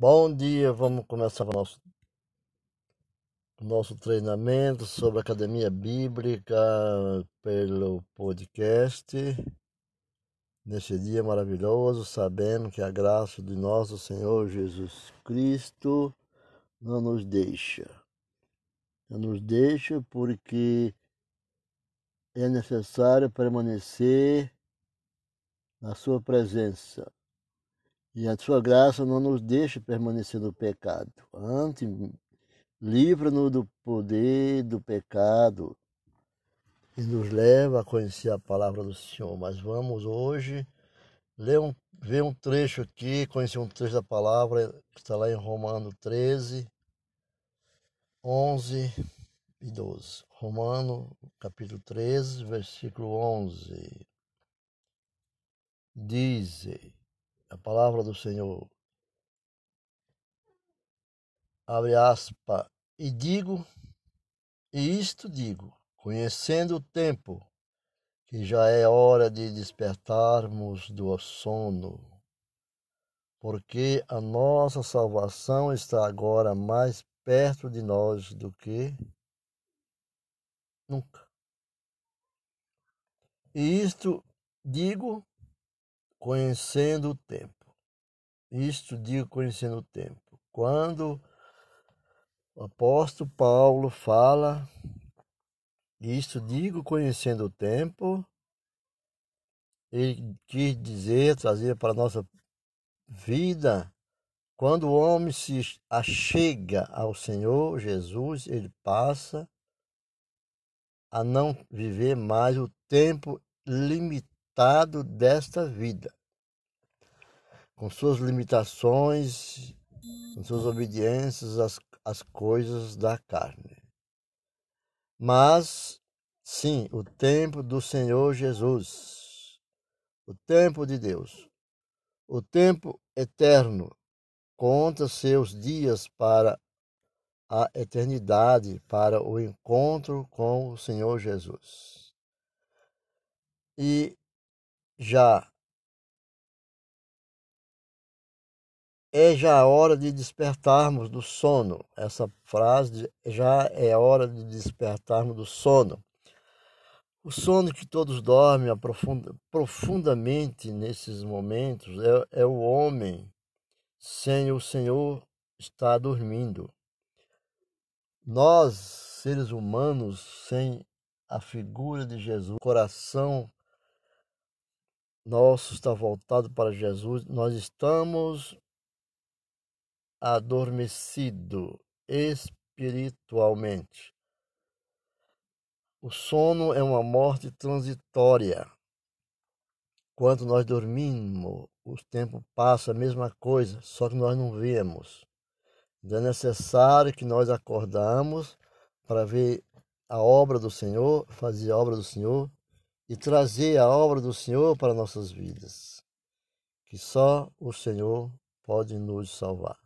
Bom dia, vamos começar o nosso, nosso treinamento sobre Academia Bíblica pelo podcast. Neste dia maravilhoso, sabendo que a graça de nosso Senhor Jesus Cristo não nos deixa. Não nos deixa porque é necessário permanecer na Sua presença e a sua graça não nos deixa permanecer no pecado. Antes, livra-nos do poder do pecado e nos leva a conhecer a palavra do Senhor. Mas vamos hoje ler um, ver um trecho aqui, conhecer um trecho da palavra que está lá em Romano 13, 11 e 12. Romano, capítulo 13, versículo 11. Diz a palavra do Senhor. Abre aspas. E digo, e isto digo, conhecendo o tempo, que já é hora de despertarmos do sono, porque a nossa salvação está agora mais perto de nós do que nunca. E isto digo conhecendo o tempo. Isto digo conhecendo o tempo. Quando o apóstolo Paulo fala, isto digo conhecendo o tempo, ele quis dizer, trazer para a nossa vida, quando o homem se achega ao Senhor Jesus, ele passa a não viver mais o tempo limitado desta vida, com suas limitações, com suas obediências às, às coisas da carne. Mas, sim, o tempo do Senhor Jesus, o tempo de Deus, o tempo eterno, conta seus dias para a eternidade, para o encontro com o Senhor Jesus. E já é já a hora de despertarmos do sono. Essa frase já é hora de despertarmos do sono. O sono que todos dormem profundamente nesses momentos é, é o homem sem o Senhor está dormindo. Nós, seres humanos, sem a figura de Jesus, coração nosso está voltado para Jesus, nós estamos adormecidos espiritualmente. O sono é uma morte transitória. Quando nós dormimos, o tempo passa a mesma coisa, só que nós não vemos. Então é necessário que nós acordamos para ver a obra do Senhor, fazer a obra do Senhor e trazer a obra do Senhor para nossas vidas, que só o Senhor pode nos salvar.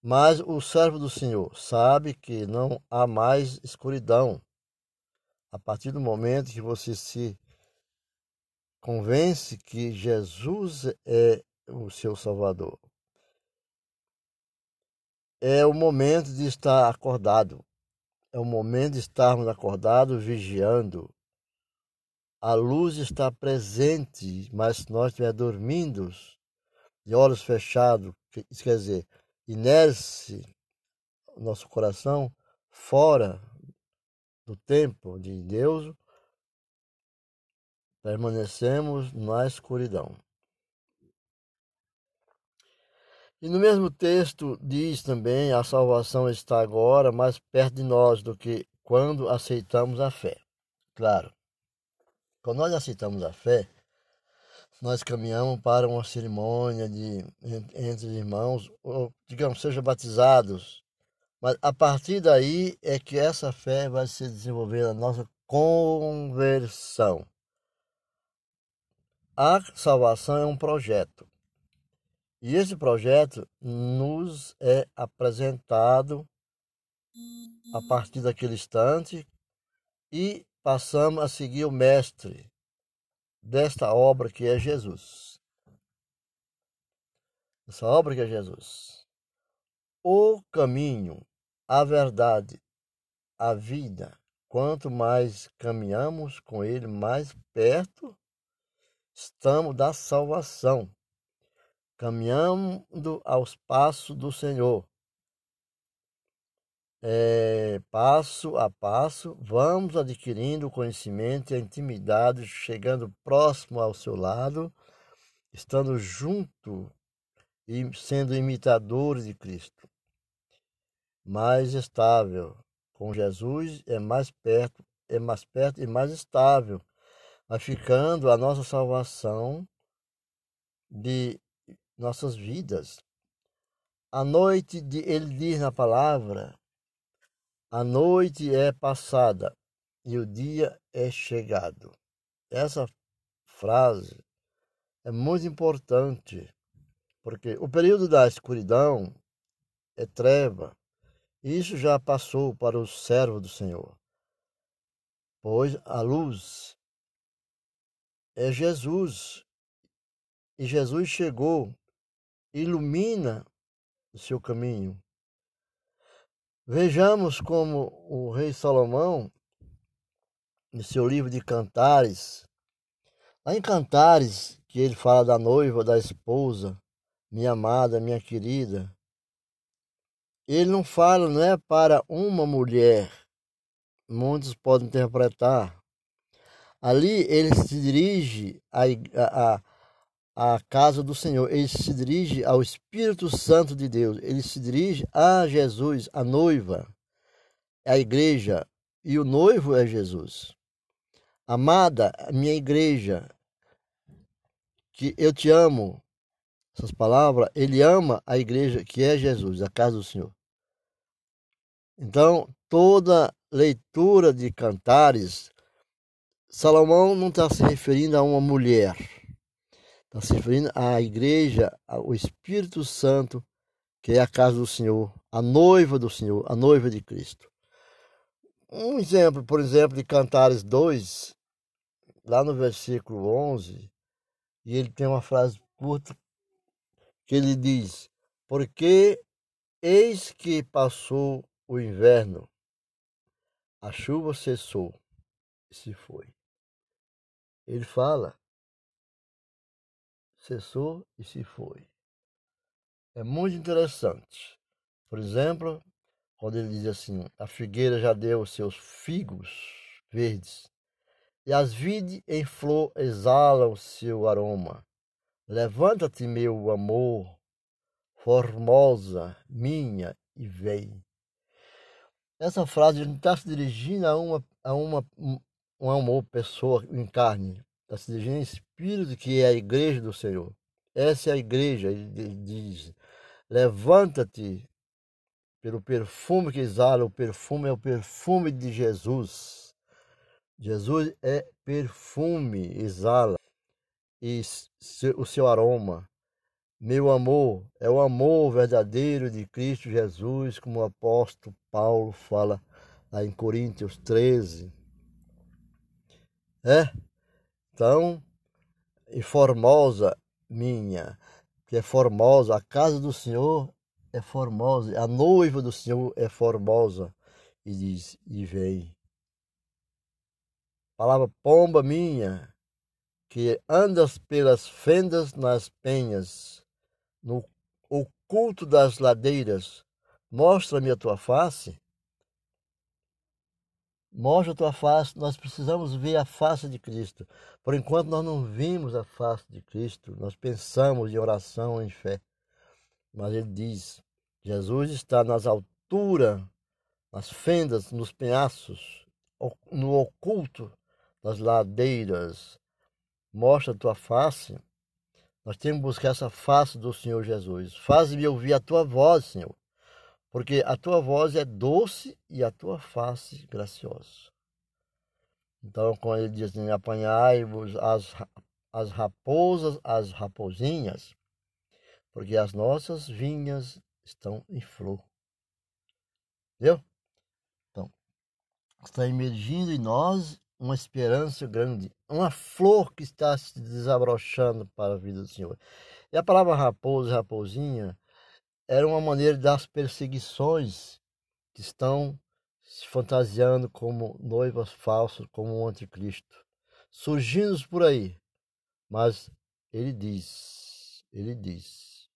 Mas o servo do Senhor sabe que não há mais escuridão. A partir do momento que você se convence que Jesus é o seu Salvador, é o momento de estar acordado, é o momento de estarmos acordados, vigiando, a luz está presente, mas se nós estivermos dormindo, de olhos fechados, isso quer dizer, inércia, nosso coração fora do tempo de Deus, permanecemos na escuridão. E no mesmo texto diz também: a salvação está agora mais perto de nós do que quando aceitamos a fé. Claro, quando nós aceitamos a fé, nós caminhamos para uma cerimônia de entre irmãos, ou digamos, sejam batizados. Mas a partir daí é que essa fé vai se desenvolver na nossa conversão. A salvação é um projeto. E esse projeto nos é apresentado a partir daquele instante e passamos a seguir o mestre desta obra que é Jesus. essa obra que é Jesus. O caminho, a verdade, a vida. Quanto mais caminhamos com Ele, mais perto estamos da salvação. Caminhando aos passos do Senhor. É, passo a passo, vamos adquirindo conhecimento e intimidade, chegando próximo ao seu lado, estando junto e sendo imitadores de Cristo. Mais estável. Com Jesus é mais perto, é mais perto e mais estável. Vai ficando a nossa salvação de nossas vidas. A noite de ele diz na palavra a noite é passada e o dia é chegado. Essa frase é muito importante, porque o período da escuridão é treva. Isso já passou para o servo do Senhor. Pois a luz é Jesus. E Jesus chegou, ilumina o seu caminho. Vejamos como o rei Salomão, no seu livro de Cantares, lá em Cantares, que ele fala da noiva, da esposa, minha amada, minha querida, ele não fala, não é para uma mulher, muitos podem interpretar. Ali ele se dirige a, a, a casa do Senhor, ele se dirige ao Espírito Santo de Deus, ele se dirige a Jesus, a noiva, a igreja, e o noivo é Jesus. Amada, minha igreja, que eu te amo, essas palavras, ele ama a igreja que é Jesus, a casa do Senhor. Então, toda leitura de cantares, Salomão não está se referindo a uma mulher Está se referindo à igreja, ao Espírito Santo, que é a casa do Senhor, a noiva do Senhor, a noiva de Cristo. Um exemplo, por exemplo, de Cantares 2, lá no versículo 11, e ele tem uma frase curta que ele diz: Porque eis que passou o inverno, a chuva cessou e se foi. Ele fala cessou e se foi. É muito interessante. Por exemplo, quando ele diz assim: a figueira já deu os seus figos verdes, e as vides em flor exalam o seu aroma. Levanta-te, meu amor, formosa minha, e vem. Essa frase não está se dirigindo a uma, a uma, um amor, pessoa em carne, se dirigindo em espírito, que é a igreja do Senhor. Essa é a igreja, ele diz: levanta-te pelo perfume que exala, o perfume é o perfume de Jesus. Jesus é perfume, exala, e o seu aroma. Meu amor é o amor verdadeiro de Cristo Jesus, como o apóstolo Paulo fala lá em Coríntios 13. É? Então, e formosa minha, que é formosa, a casa do Senhor é formosa, a noiva do Senhor é formosa. E diz, e vem. Palavra pomba minha, que andas pelas fendas nas penhas, no oculto das ladeiras, mostra-me a tua face. Mostra a tua face, nós precisamos ver a face de Cristo. Por enquanto nós não vimos a face de Cristo, nós pensamos em oração, em fé. Mas ele diz: Jesus está nas alturas, nas fendas, nos penhascos, no oculto das ladeiras. Mostra a tua face. Nós temos que buscar essa face do Senhor Jesus. Faz-me ouvir a tua voz, Senhor porque a tua voz é doce e a tua face graciosa. Então, quando ele diz assim, apanhai-vos as, as raposas, as raposinhas, porque as nossas vinhas estão em flor. Entendeu? Então, está emergindo em nós uma esperança grande, uma flor que está se desabrochando para a vida do Senhor. E a palavra raposa raposinha era uma maneira das perseguições que estão se fantasiando como noivas falsas, como o anticristo, surgindo por aí. Mas ele diz, ele diz,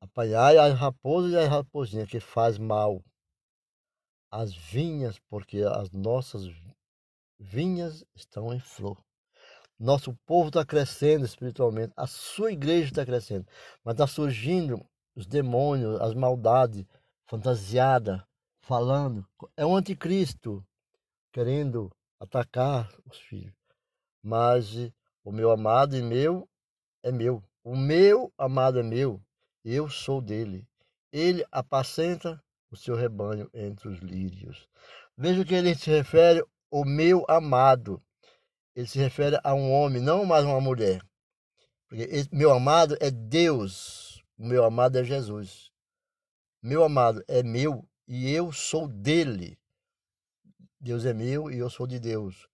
apanhai as raposas e as raposinhas que faz mal às vinhas, porque as nossas vinhas estão em flor. Nosso povo está crescendo espiritualmente, a sua igreja está crescendo, mas está surgindo os demônios, as maldades fantasiadas, falando. É o anticristo querendo atacar os filhos. Mas o meu amado e meu é meu. O meu amado é meu. Eu sou dele. Ele apacenta o seu rebanho entre os lírios. Veja que ele se refere o meu amado. Ele se refere a um homem, não mais uma mulher. Porque meu amado é Deus. O meu amado é Jesus. Meu amado é meu e eu sou dele. Deus é meu e eu sou de Deus.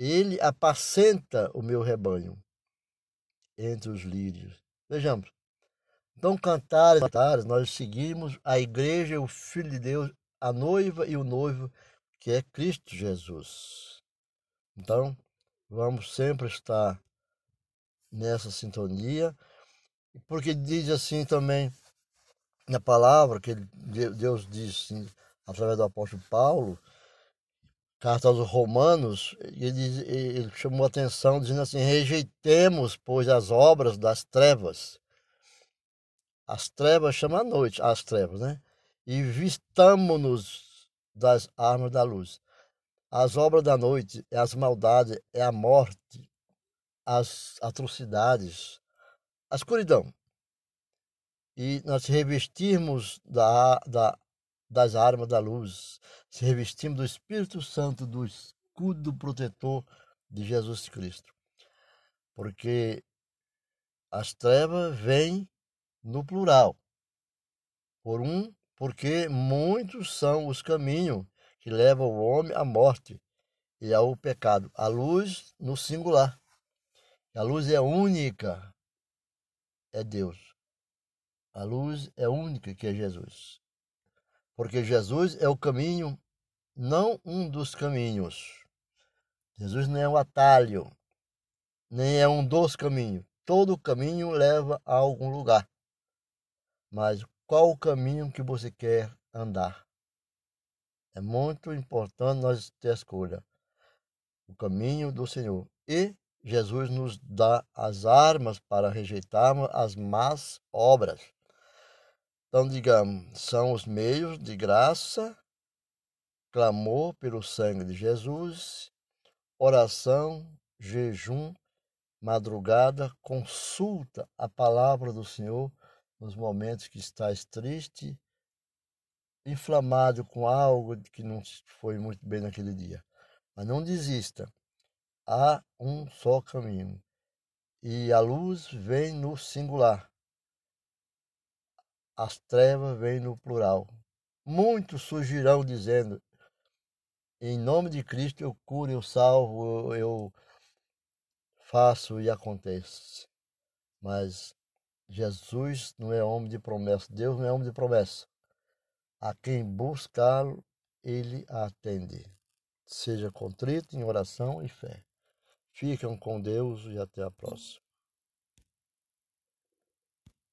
Ele apacenta o meu rebanho entre os lírios. Vejamos. Então, cantares, cantares, nós seguimos a igreja, o Filho de Deus, a noiva e o noivo, que é Cristo Jesus. Então, vamos sempre estar nessa sintonia, porque diz assim também na palavra, que Deus diz assim, através do apóstolo Paulo, carta aos Romanos, ele, ele chamou a atenção dizendo assim: rejeitemos, pois, as obras das trevas as trevas chama a noite, as trevas, né? E vistamo-nos das armas da luz. As obras da noite é as maldades, é a morte, as atrocidades, a escuridão. E nós revestirmos da, da, das armas da luz, se revestimos do Espírito Santo, do escudo protetor de Jesus Cristo. Porque as trevas vêm no plural. Por um, porque muitos são os caminhos que levam o homem à morte e ao pecado. A luz no singular. A luz é única, é Deus. A luz é única que é Jesus. Porque Jesus é o caminho, não um dos caminhos. Jesus não é um atalho, nem é um dos caminhos. Todo caminho leva a algum lugar. Mas qual o caminho que você quer andar? É muito importante nós ter escolha. O caminho do Senhor. E Jesus nos dá as armas para rejeitarmos as más obras. Então, digamos, são os meios de graça, clamor pelo sangue de Jesus, oração, jejum, madrugada, consulta a palavra do Senhor nos momentos que estás triste, inflamado com algo que não foi muito bem naquele dia. Mas não desista. Há um só caminho. E a luz vem no singular. As trevas vêm no plural. Muitos surgirão dizendo: Em nome de Cristo eu curo, eu salvo, eu faço e acontece. Mas Jesus não é homem de promessa, Deus não é homem de promessa. A quem buscá-lo, ele atende. Seja contrito em oração e fé. Fiquem com Deus e até a próxima.